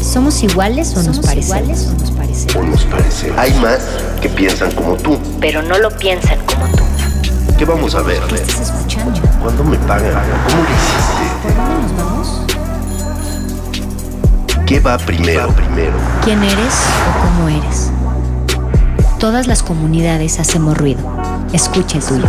¿Somos iguales o nos parecemos? o nos parecemos? Hay más que piensan como tú. Pero no lo piensan como tú. ¿Qué vamos a ver? ¿Qué estás escuchando? ¿Cuándo me pagan? ¿Cómo lo hiciste? ¿Por dónde nos vamos? ¿Qué va primero? primero? ¿Quién eres o cómo eres? Todas las comunidades hacemos ruido. Escucha el tuyo.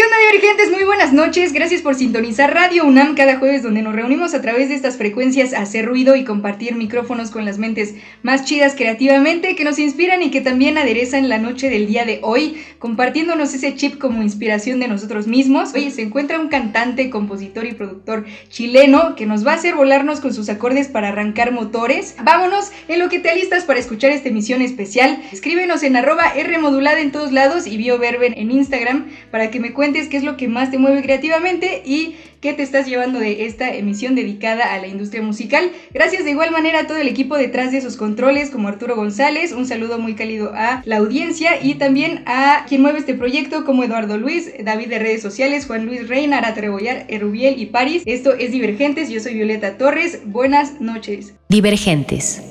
¿Qué onda, divergentes? Muy buenas noches. Gracias por sintonizar Radio UNAM cada jueves donde nos reunimos a través de estas frecuencias a hacer ruido y compartir micrófonos con las mentes más chidas creativamente que nos inspiran y que también aderezan la noche del día de hoy, compartiéndonos ese chip como inspiración de nosotros mismos. Oye, se encuentra un cantante, compositor y productor chileno que nos va a hacer volarnos con sus acordes para arrancar motores. Vámonos en lo que te alistas para escuchar esta emisión especial. Escríbenos en arroba R modulada en todos lados y bioverben en Instagram para que me cuentes qué es lo que más te mueve creativamente y qué te estás llevando de esta emisión dedicada a la industria musical. Gracias de igual manera a todo el equipo detrás de esos controles, como Arturo González, un saludo muy cálido a la audiencia y también a quien mueve este proyecto, como Eduardo Luis, David de redes sociales, Juan Luis Reina, Arata Rebollar, Erubiel y Paris. Esto es Divergentes, yo soy Violeta Torres. Buenas noches. Divergentes.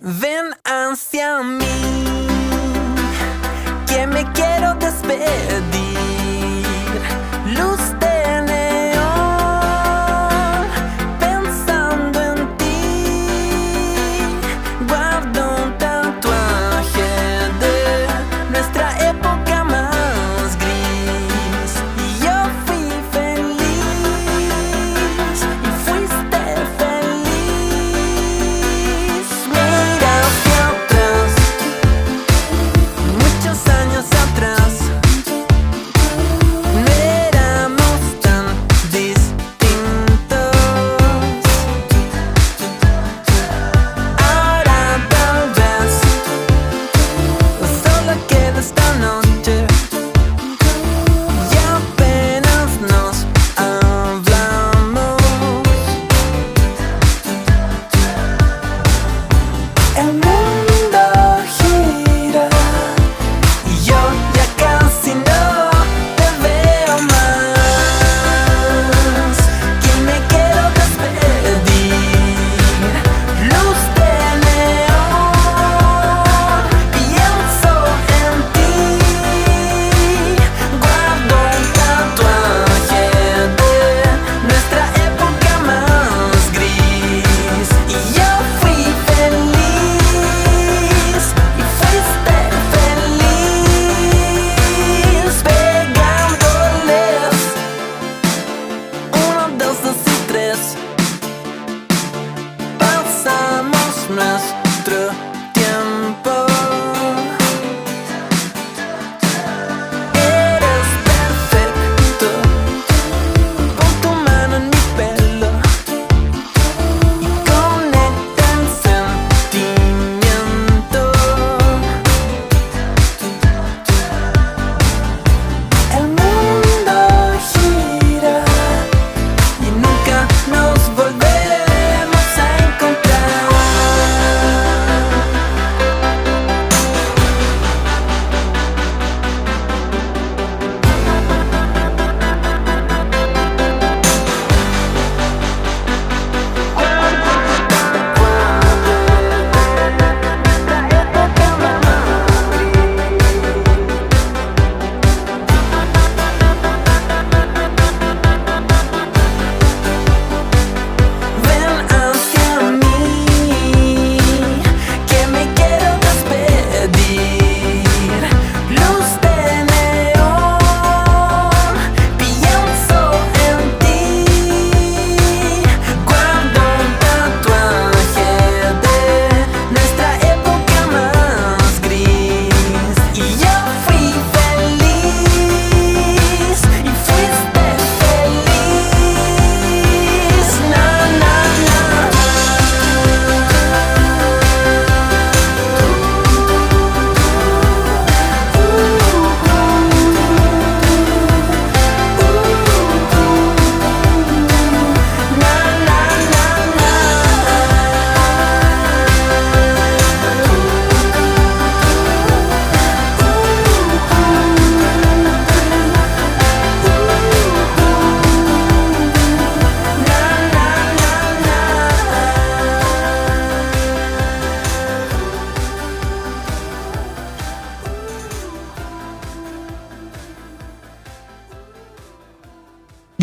Ven hacia mí, que me quiero despedir. Luz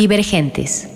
Divergentes.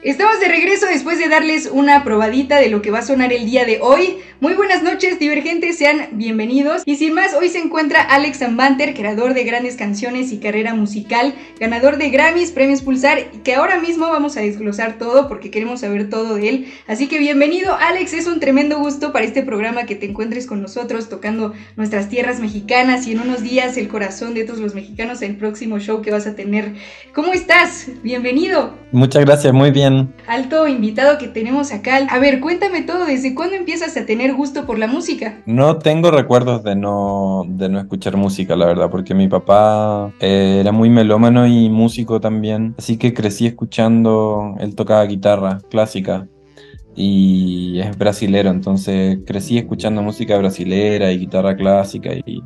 Estamos de regreso después de darles una probadita de lo que va a sonar el día de hoy. Muy buenas noches, divergentes, sean bienvenidos. Y sin más, hoy se encuentra Alex Ambanter, creador de grandes canciones y carrera musical, ganador de Grammys, premios Pulsar, que ahora mismo vamos a desglosar todo porque queremos saber todo de él. Así que bienvenido, Alex, es un tremendo gusto para este programa que te encuentres con nosotros tocando nuestras tierras mexicanas y en unos días el corazón de todos los mexicanos el próximo show que vas a tener. ¿Cómo estás? Bienvenido. Muchas gracias, muy bien. Alto invitado que tenemos acá. A ver, cuéntame todo, ¿desde cuándo empiezas a tener gusto por la música? No tengo recuerdos de no, de no escuchar música, la verdad, porque mi papá eh, era muy melómano y músico también, así que crecí escuchando, él tocaba guitarra clásica y es brasilero, entonces crecí escuchando música brasilera y guitarra clásica y,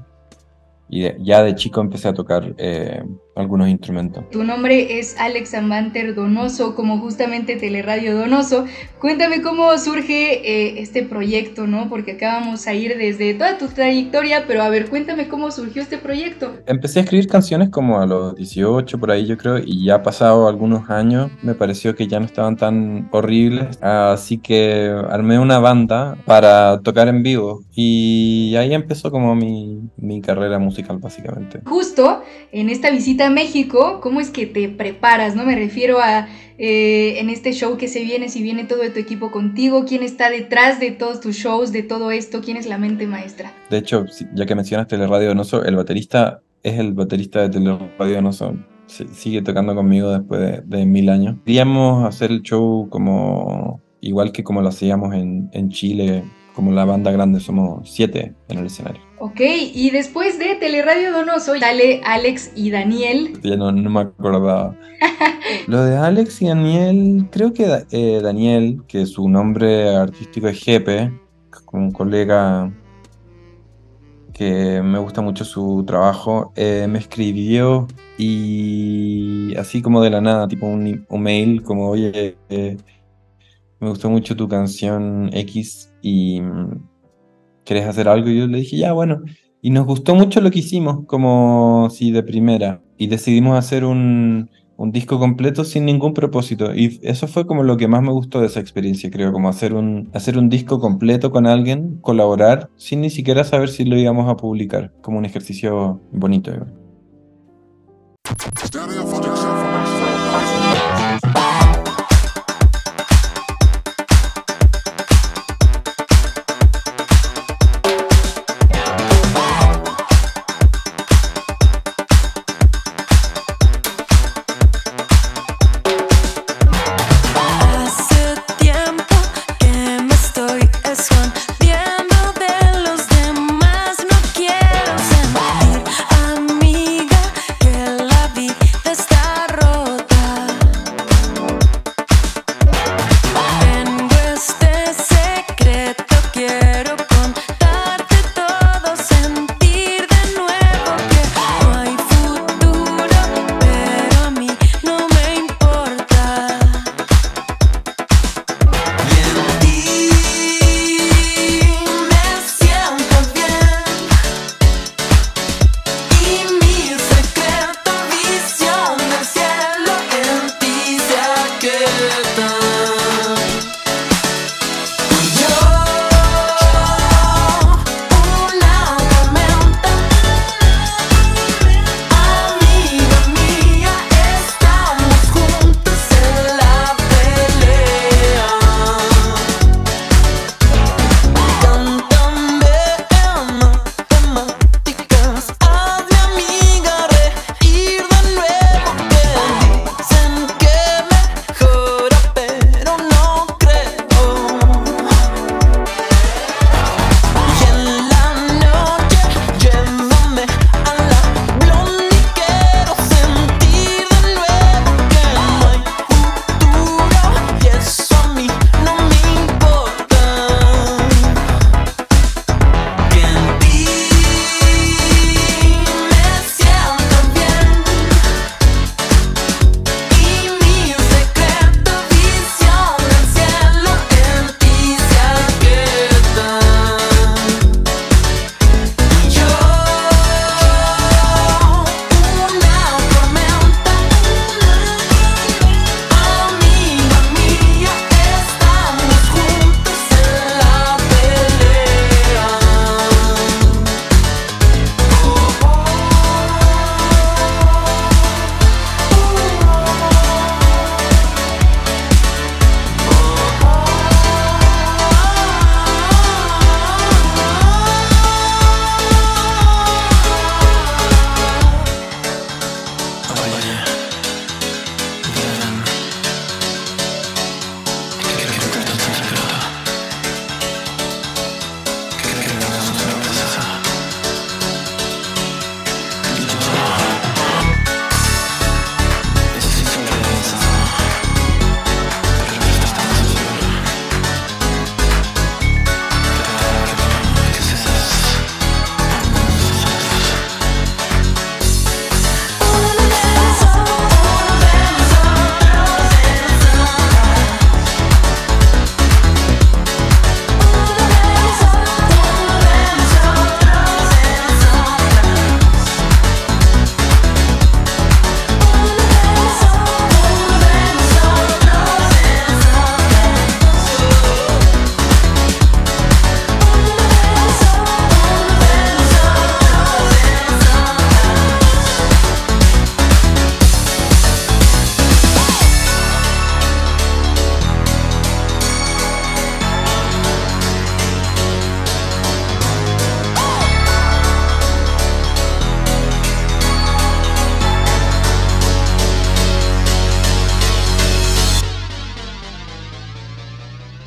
y de- ya de chico empecé a tocar eh, algunos instrumentos. Tu nombre es Alex Amanter Donoso, como justamente Teleradio Donoso. Cuéntame cómo surge eh, este proyecto, ¿no? Porque acá vamos a ir desde toda tu trayectoria, pero a ver, cuéntame cómo surgió este proyecto. Empecé a escribir canciones como a los 18 por ahí yo creo y ya pasado algunos años me pareció que ya no estaban tan horribles así que armé una banda para tocar en vivo y ahí empezó como mi, mi carrera musical básicamente. Justo en esta visita México, ¿cómo es que te preparas? No me refiero a eh, en este show que se viene, si viene todo tu equipo contigo, quién está detrás de todos tus shows, de todo esto, quién es la mente maestra. De hecho, ya que mencionas Teleradio Donoso, el baterista es el baterista de Teleradio Donoso. Si- Sigue tocando conmigo después de, mil años. Queríamos hacer el show como igual que como lo hacíamos en Chile, como la banda grande, somos siete en el escenario. Ok, y después de Teleradio Donoso sale Alex y Daniel. Ya no, no me acordaba. Lo de Alex y Daniel, creo que eh, Daniel, que su nombre artístico es Jepe, como un colega que me gusta mucho su trabajo, eh, me escribió y así como de la nada, tipo un, un mail como, oye, eh, me gustó mucho tu canción X y ¿querés hacer algo? Y yo le dije, ya, bueno. Y nos gustó mucho lo que hicimos, como si de primera. Y decidimos hacer un, un disco completo sin ningún propósito. Y eso fue como lo que más me gustó de esa experiencia, creo, como hacer un, hacer un disco completo con alguien, colaborar, sin ni siquiera saber si lo íbamos a publicar, como un ejercicio bonito.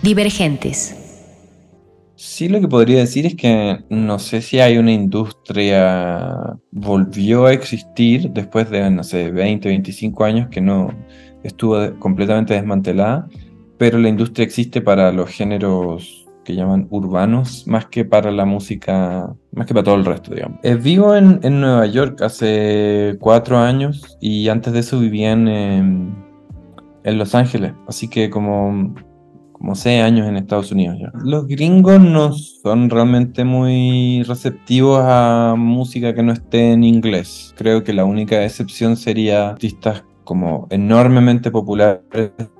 Divergentes. Sí, lo que podría decir es que no sé si hay una industria, volvió a existir después de, no sé, 20, 25 años que no estuvo completamente desmantelada, pero la industria existe para los géneros que llaman urbanos, más que para la música, más que para todo el resto, digamos. Eh, vivo en, Nueva York hace cuatro años y antes de eso vivía en Los Ángeles, así que como como seis años en Estados Unidos ya. Los gringos no son realmente muy receptivos a música que no esté en inglés. Creo que la única excepción sería artistas como enormemente populares,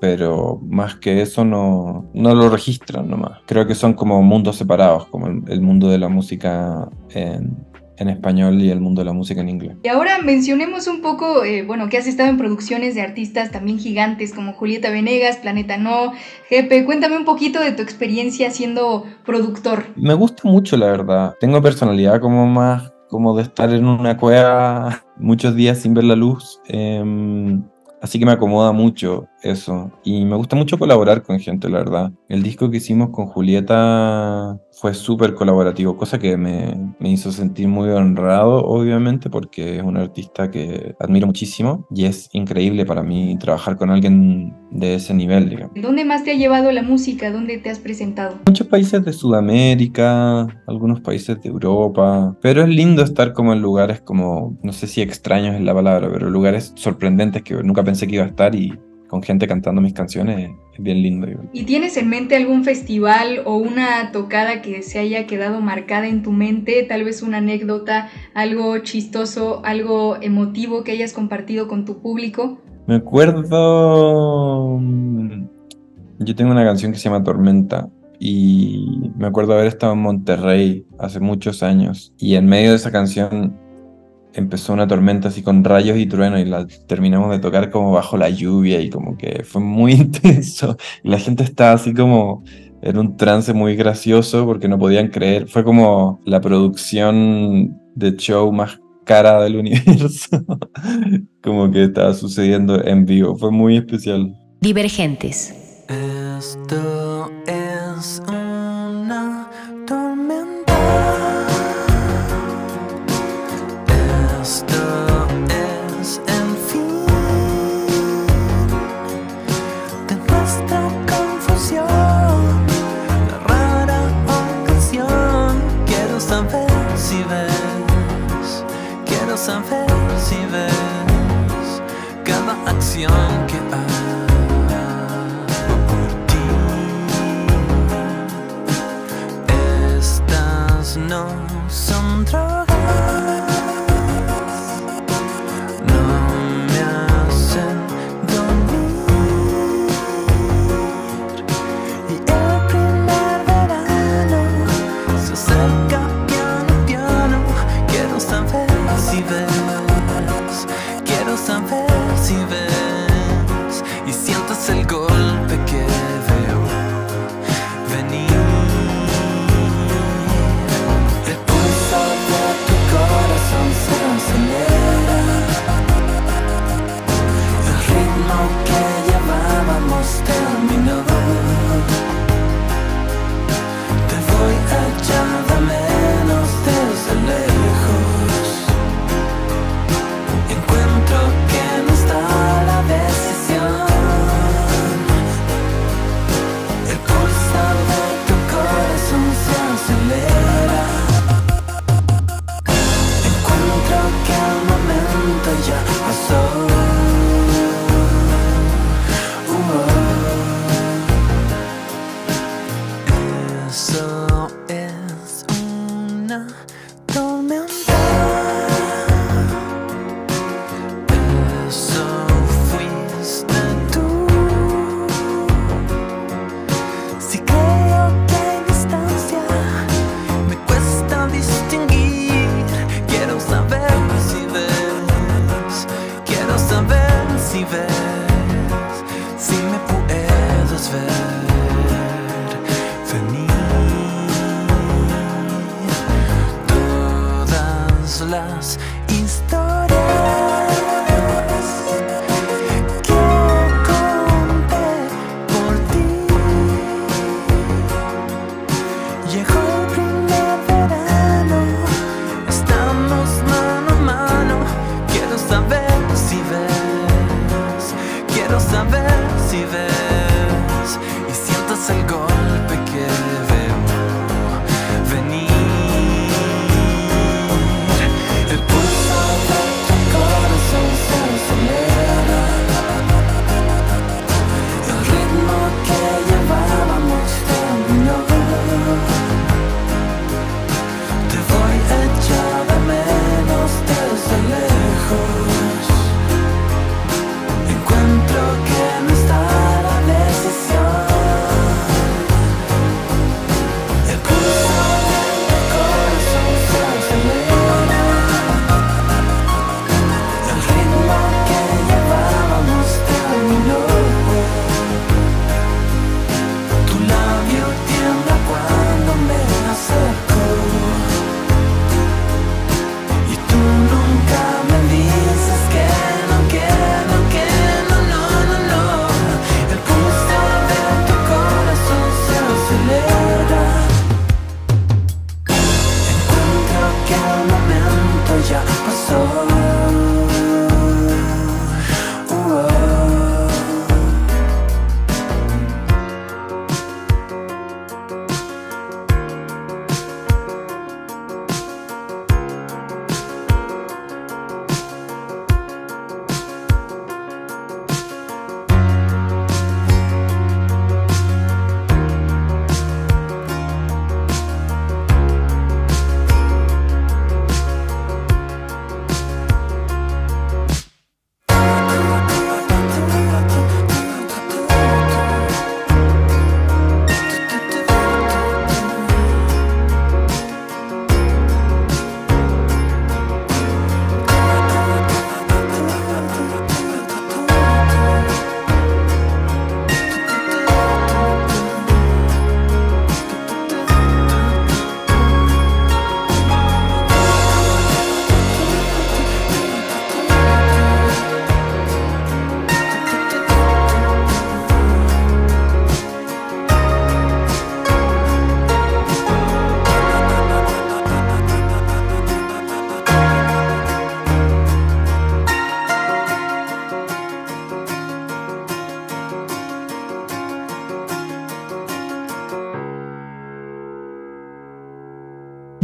pero más que eso no, no lo registran nomás. Creo que son como mundos separados, como el, el mundo de la música en, en español y el mundo de la música en inglés. Y ahora mencionemos un poco, eh, bueno, que has estado en producciones de artistas también gigantes como Julieta Venegas, Planeta No, Jepe. Cuéntame un poquito de tu experiencia siendo productor. Me gusta mucho, la verdad. Tengo personalidad como más, como de estar en una cueva muchos días sin ver la luz. em, así que me acomoda mucho eso. Y me gusta mucho colaborar con gente, la verdad. El disco que hicimos con Julieta fue súper colaborativo, cosa que me, me hizo sentir muy honrado, obviamente, porque es una artista que admiro muchísimo. Y es increíble para mí trabajar con alguien de ese nivel, digamos. ¿Dónde más te ha llevado la música? ¿Dónde te has presentado? muchos países de Sudamérica, algunos países de Europa, pero es lindo estar como en lugares como, no sé si extraños es la palabra, pero lugares sorprendentes que nunca pensé que iba a estar y con gente cantando mis canciones es bien lindo. ¿Y tienes en mente algún festival o una tocada que se haya quedado marcada en tu mente? Tal vez una anécdota, algo chistoso, algo emotivo que hayas compartido con tu público. Me acuerdo, mm, yo tengo una canción que se llama Tormenta y me acuerdo haber estado en Monterrey hace muchos años y en medio de esa canción empezó una tormenta así con rayos y truenos y la terminamos de tocar como bajo la lluvia y como que fue muy intenso y la gente estaba así como en un trance muy gracioso porque no podían creer, fue como la producción de show más cara del universo, como que estaba sucediendo en vivo, fue muy especial. Divergentes. Esto es una cada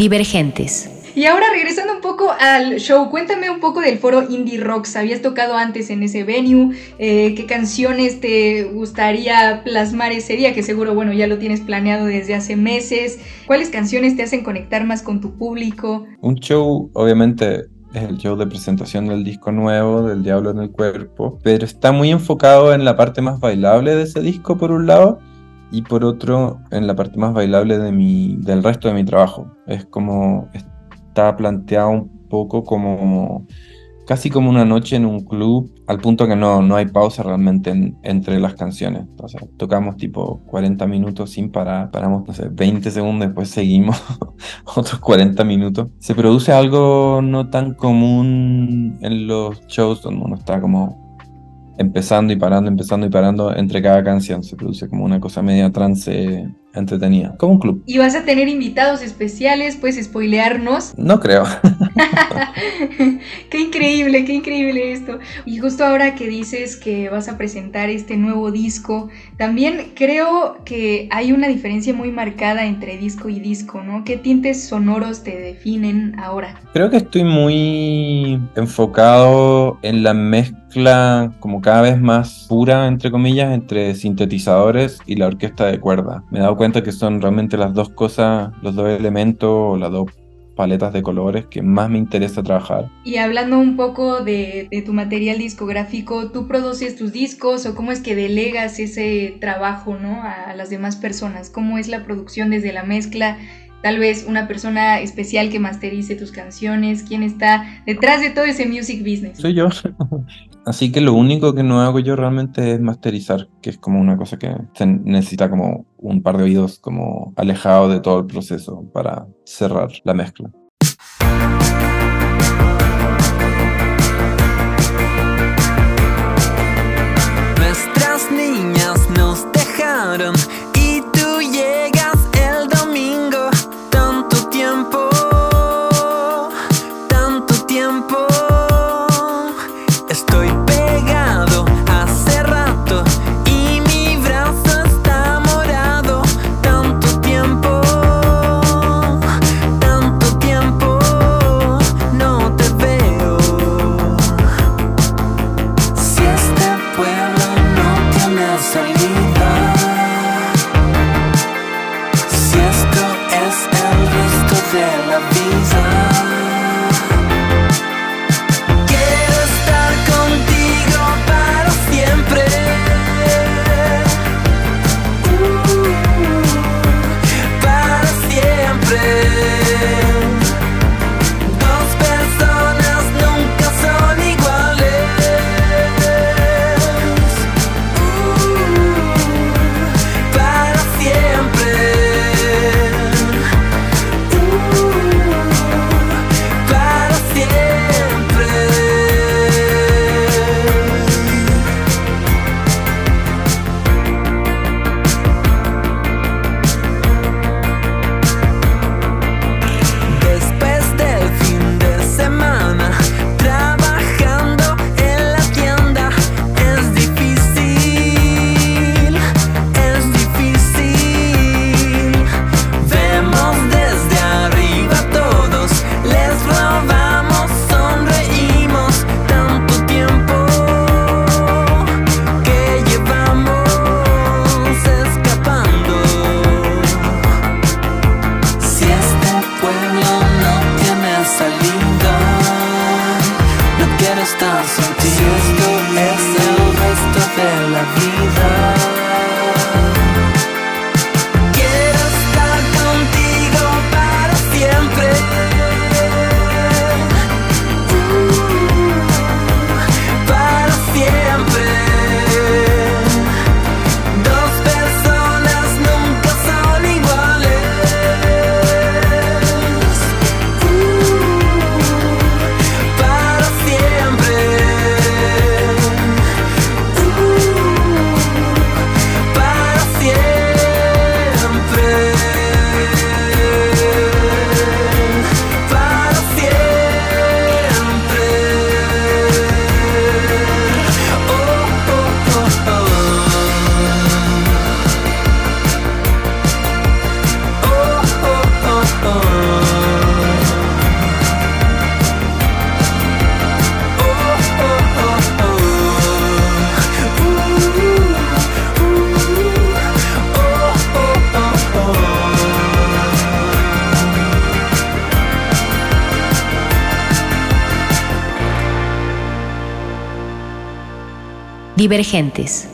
Divergentes. Y ahora regresando un poco al show, cuéntame un poco del foro Indie Rocks. ¿Habías tocado antes en ese venue? Eh, ¿Qué canciones te gustaría plasmar ese día? Que seguro, bueno, ya lo tienes planeado desde hace meses. ¿Cuáles canciones te hacen conectar más con tu público? Un show, obviamente, es el show de presentación del disco nuevo, del Diablo en el Cuerpo, pero está muy enfocado en la parte más bailable de ese disco, por un lado, y por otro, en la parte más bailable de mi, del resto de mi trabajo. Es como está planteado un poco como casi como una noche en un club, al punto que no, no hay pausa realmente entre las canciones. O tocamos tipo 40 minutos sin parar, paramos, no sé, 20 segundos, después seguimos otros 40 minutos. Se produce algo no tan común en los shows donde uno está como empezando y parando, empezando y parando entre cada canción. Se produce como una cosa media trance entretenida, como un club. ¿Y vas a tener invitados especiales? ¿Puedes spoilearnos? No creo. qué increíble, qué increíble esto. Y justo ahora que dices que vas a presentar este nuevo disco, también creo que hay una diferencia muy marcada entre disco y disco, ¿no? ¿Qué tintes sonoros te definen ahora? Creo que estoy muy enfocado en la mezcla como cada vez más pura, entre comillas, entre sintetizadores y la orquesta de cuerda. Me he dado cuenta que son realmente las dos cosas, los dos elementos o las dos paletas de colores que más me interesa trabajar. Y hablando un poco de, tu material discográfico, ¿tú produces tus discos o cómo es que delegas ese trabajo ¿no? a las demás personas? ¿Cómo es la producción desde la mezcla? Tal vez una persona especial que masterice tus canciones, quién está detrás de todo ese music business. Soy yo. Así que lo único que no hago yo realmente es masterizar, que es como una cosa que se necesita como un par de oídos como alejado de todo el proceso para cerrar la mezcla. Nuestras niñas nos dejaron simple distanza di Divergentes.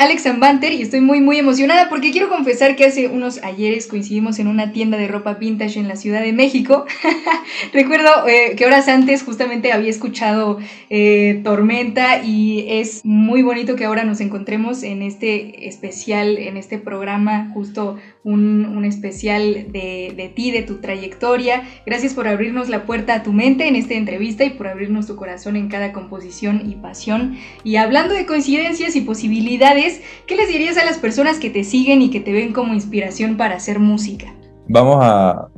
Alex Zambanter y estoy muy muy emocionada porque quiero confesar que hace unos ayeres coincidimos en una tienda de ropa vintage en la Ciudad de México. Recuerdo eh, que horas antes justamente había escuchado eh, Tormenta y es muy bonito que ahora nos encontremos en este especial, en este programa, justo un, un especial de, de ti, de tu trayectoria. Gracias por abrirnos la puerta a tu mente en esta entrevista y por abrirnos tu corazón en cada composición y pasión. Y hablando de coincidencias y posibilidades, ¿qué les dirías a las personas que te siguen y que te ven como inspiración para hacer música? vamos a,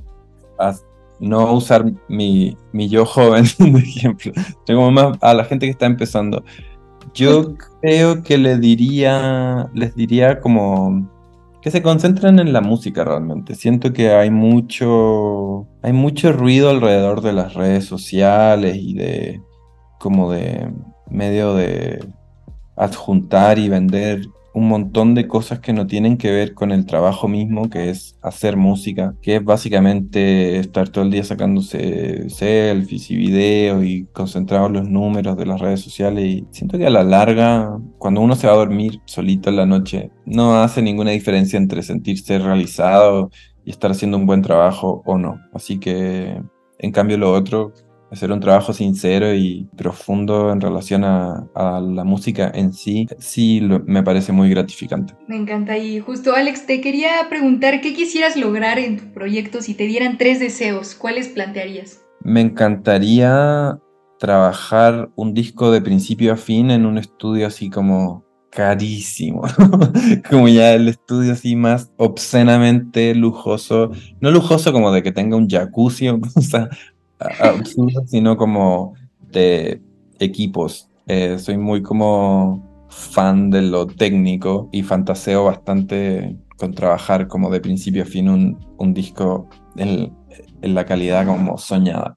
a no usar mi, mi yo joven de ejemplo, tengo más a la gente que está empezando. Yo creo que le diría, les diría como que se concentren en la música realmente. Siento que hay mucho, hay mucho ruido alrededor de las redes sociales y de como de medio de adjuntar y vender un montón de cosas que no tienen que ver con el trabajo mismo, que es hacer música, que es básicamente estar todo el día sacándose selfies y videos y concentrado en los números de las redes sociales. Y siento que a la larga, cuando uno se va a dormir solito en la noche, no hace ninguna diferencia entre sentirse realizado y estar haciendo un buen trabajo o no. Así que, en cambio, lo otro hacer un trabajo sincero y profundo en relación a, la música en sí, sí me parece muy gratificante. Me encanta y justo Alex, te quería preguntar qué quisieras lograr en tu proyecto si te dieran tres deseos, ¿cuáles plantearías? Me encantaría trabajar un disco de principio a fin en un estudio así como carísimo, como ya el estudio así más obscenamente lujoso, no lujoso como de que tenga un jacuzzi o cosa sino como de equipos. Eh, soy muy como fan de lo técnico y fantaseo bastante con trabajar como de principio a fin un, un disco en, en la calidad como soñada.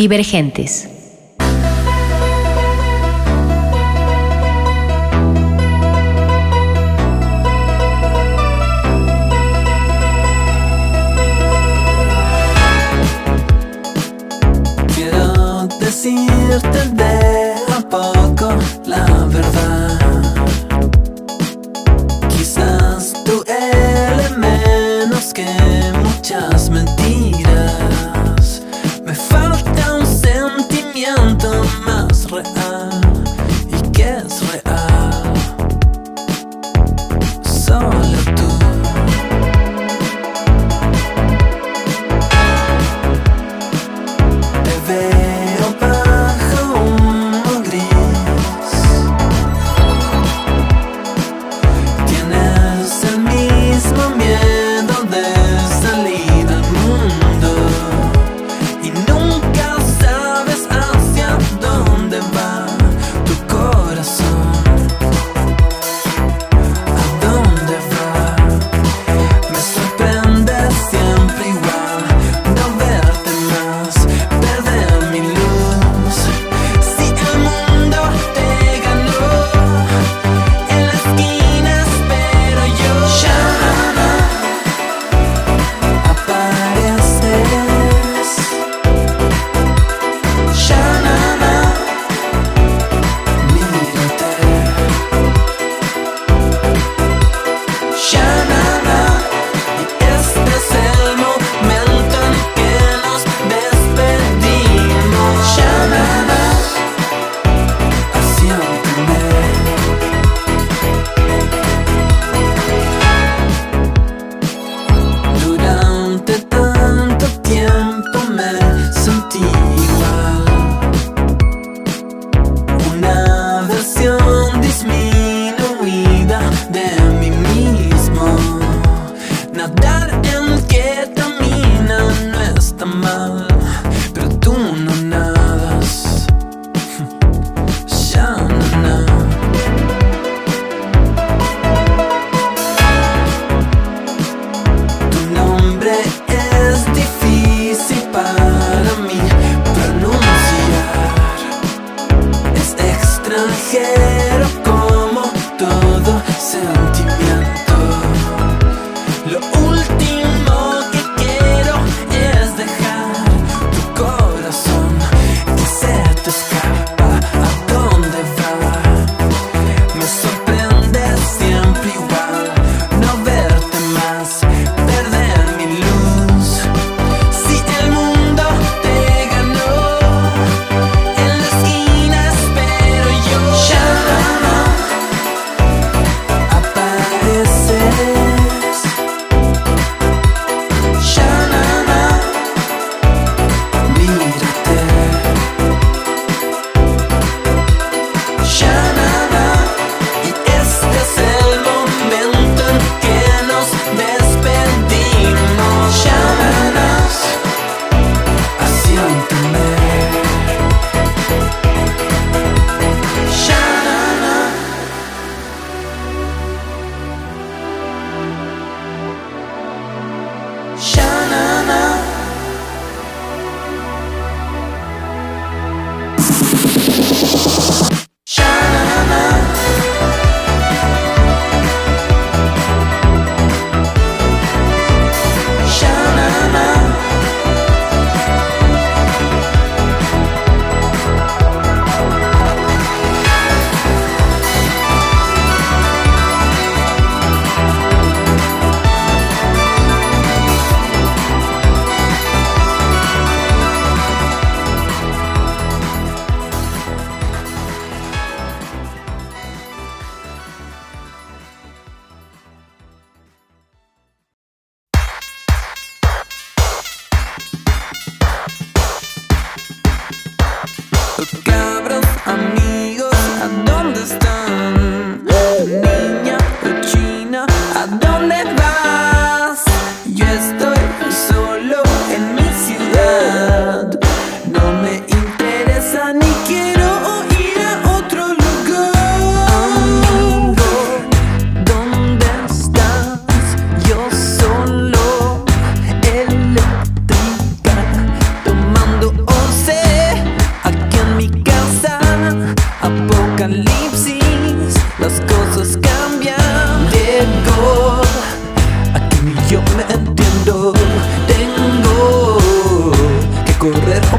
Divergentes.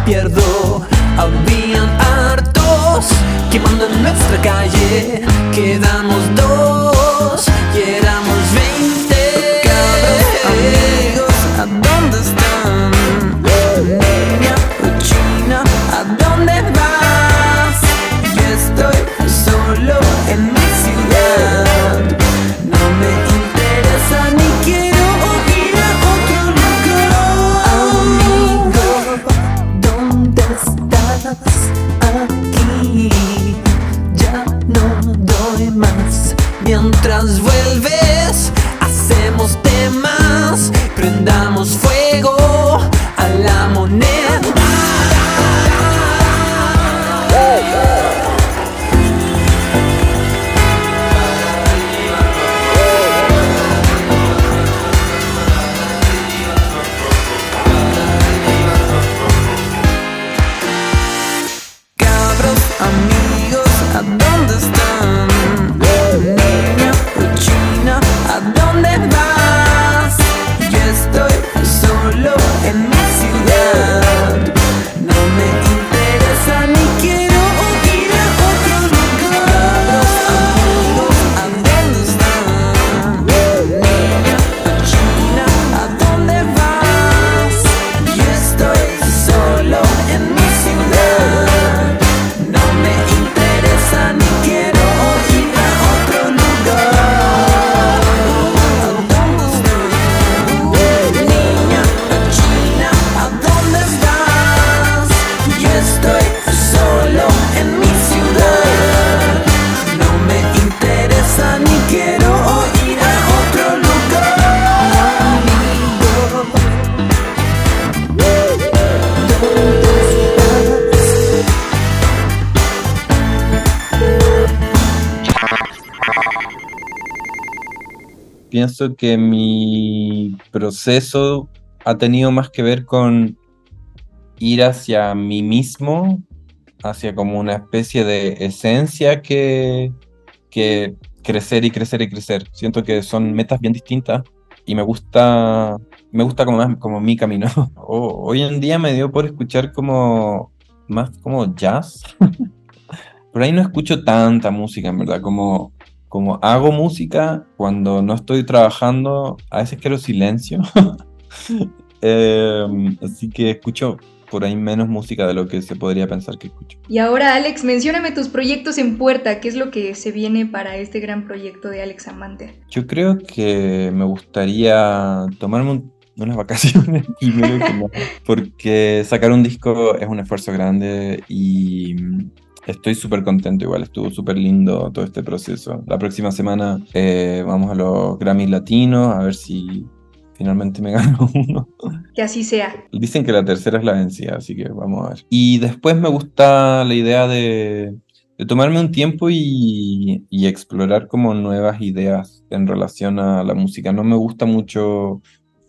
Pierdo. Habían hartos quemando en nuestra calle. Quedamos dos Pienso que mi proceso ha tenido más que ver con ir hacia mí mismo, hacia como una especie de esencia que, que crecer y crecer y crecer. Siento que son metas bien distintas y me gusta, me gusta como, más, como mi camino. O- hoy en día me dio por escuchar como más como jazz. Por ahí no escucho tanta música, en verdad, como, como hago música cuando no estoy trabajando, a veces quiero silencio. Em, así que escucho por ahí menos música de lo que se podría pensar que escucho. Y ahora, Alex, mencióname tus proyectos en puerta. ¿Qué es lo que se viene para este gran proyecto de Alex Amante? Yo creo que me gustaría tomarme un- unas vacaciones primero que nada, porque sacar un disco es un esfuerzo grande y estoy súper contento igual, estuvo súper lindo todo este proceso. La próxima semana eh, vamos a los Grammys Latinos a ver si finalmente me gano uno. Que así sea. Dicen que la tercera es la vencida, así que vamos a ver. Y después me gusta la idea de, de tomarme un tiempo y, y explorar como nuevas ideas en relación a la música. No me gusta mucho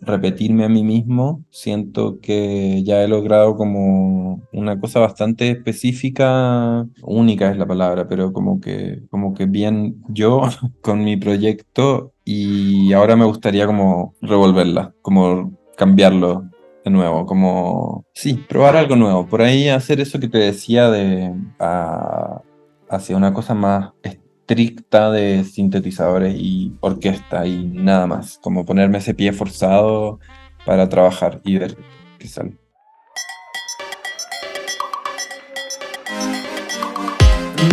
repetirme a mí mismo. Siento que ya he logrado como una cosa bastante específica, única es la palabra, pero como que, como que bien yo con mi proyecto y ahora me gustaría como revolverla, como cambiarlo de nuevo, como, sí, probar algo nuevo. Por ahí hacer eso que te decía de a- hacia una cosa más estricta de sintetizadores y orquesta y nada más. Como ponerme ese pie forzado para trabajar y ver qué sale.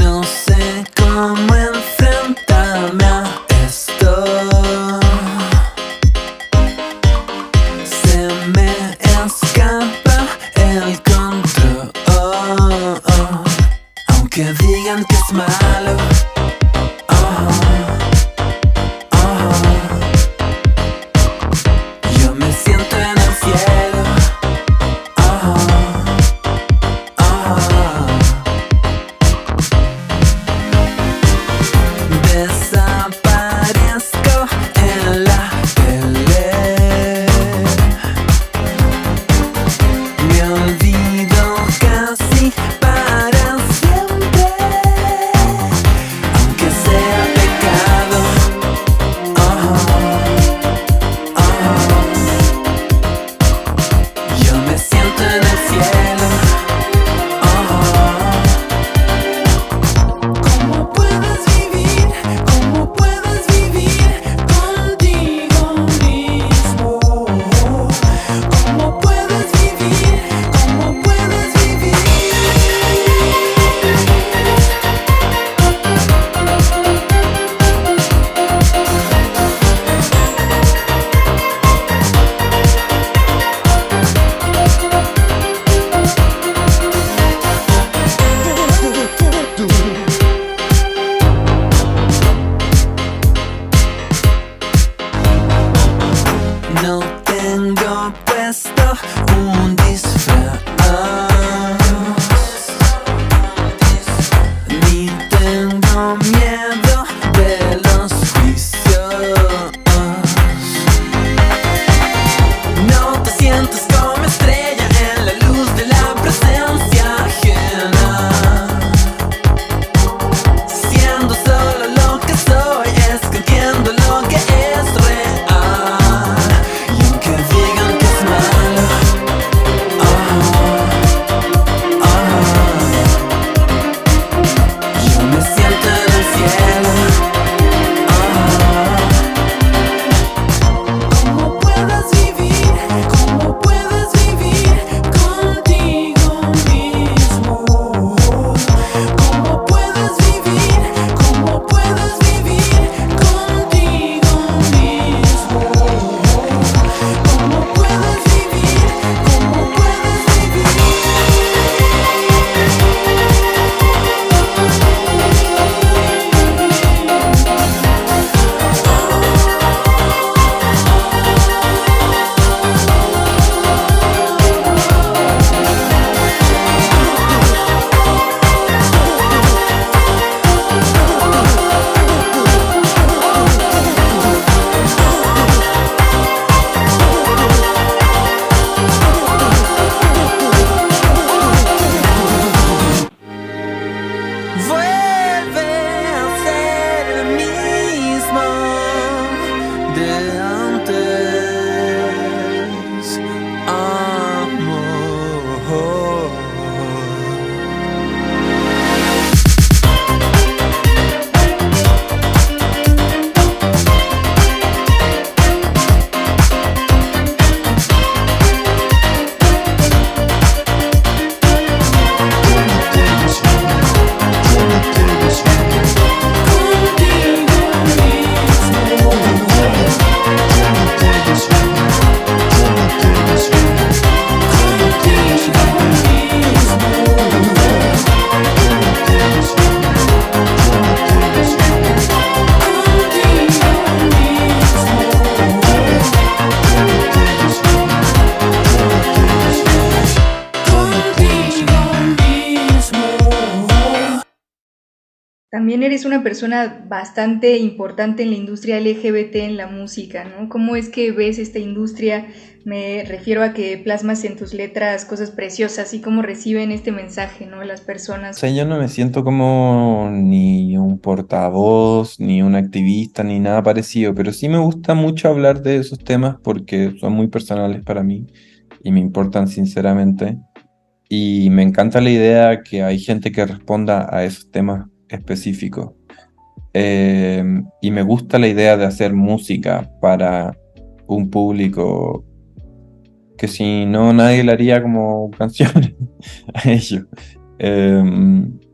No sé cómo enfrentarme a esto. Se me escapa el control. Aunque digan que es malo. Oh, una persona bastante importante en la industria LGBT en la música, ¿no? ¿Cómo es que ves esta industria? Me refiero a que plasmas en tus letras cosas preciosas y cómo reciben este mensaje, ¿no? Las O personas. sea, yo no me siento como ni un portavoz, ni un activista, ni nada parecido, pero sí me gusta mucho hablar de esos temas porque son muy personales para mí y me importan sinceramente. Y me encanta la idea que hay gente que responda a esos temas específicos. Eh, y me gusta la idea de hacer música para un público que si no nadie le haría como canciones a ellos. Eh,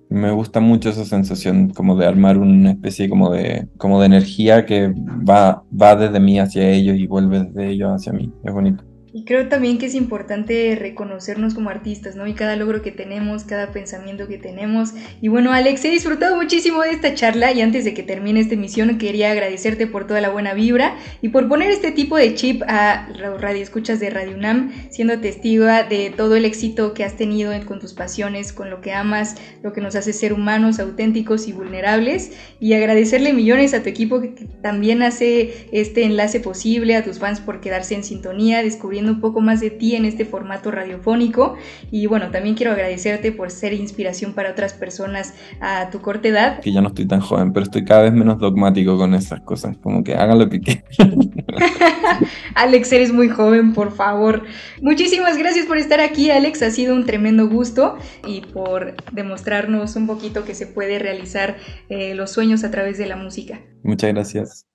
me gusta mucho esa sensación como de armar una especie como de, como de energía que va, va desde mí hacia ellos y vuelve desde ellos hacia mí. Es bonito. Y creo también que es importante reconocernos como artistas, ¿no? Y cada logro que tenemos, cada pensamiento que tenemos. Y bueno, Alex, he disfrutado muchísimo de esta charla y antes de que termine esta emisión quería agradecerte por toda la buena vibra y por poner este tipo de chip a los radioescuchas de Radio UNAM, siendo testigo de todo el éxito que has tenido con tus pasiones, con lo que amas, lo que nos hace ser humanos, auténticos y vulnerables. Y agradecerle millones a tu equipo que también hace este enlace posible, a tus fans por quedarse en sintonía, descubriendo un poco más de ti en este formato radiofónico. Y bueno, también quiero agradecerte por ser inspiración para otras personas a tu corta edad. Que ya no estoy tan joven, pero estoy cada vez menos dogmático con esas cosas. Como que hagan lo que quieran. Alex, eres muy joven, por favor. Muchísimas gracias por estar aquí, Alex. Ha sido un tremendo gusto y por demostrarnos un poquito que se puede realizar eh, los sueños a través de la música. Muchas gracias.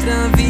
outra vida.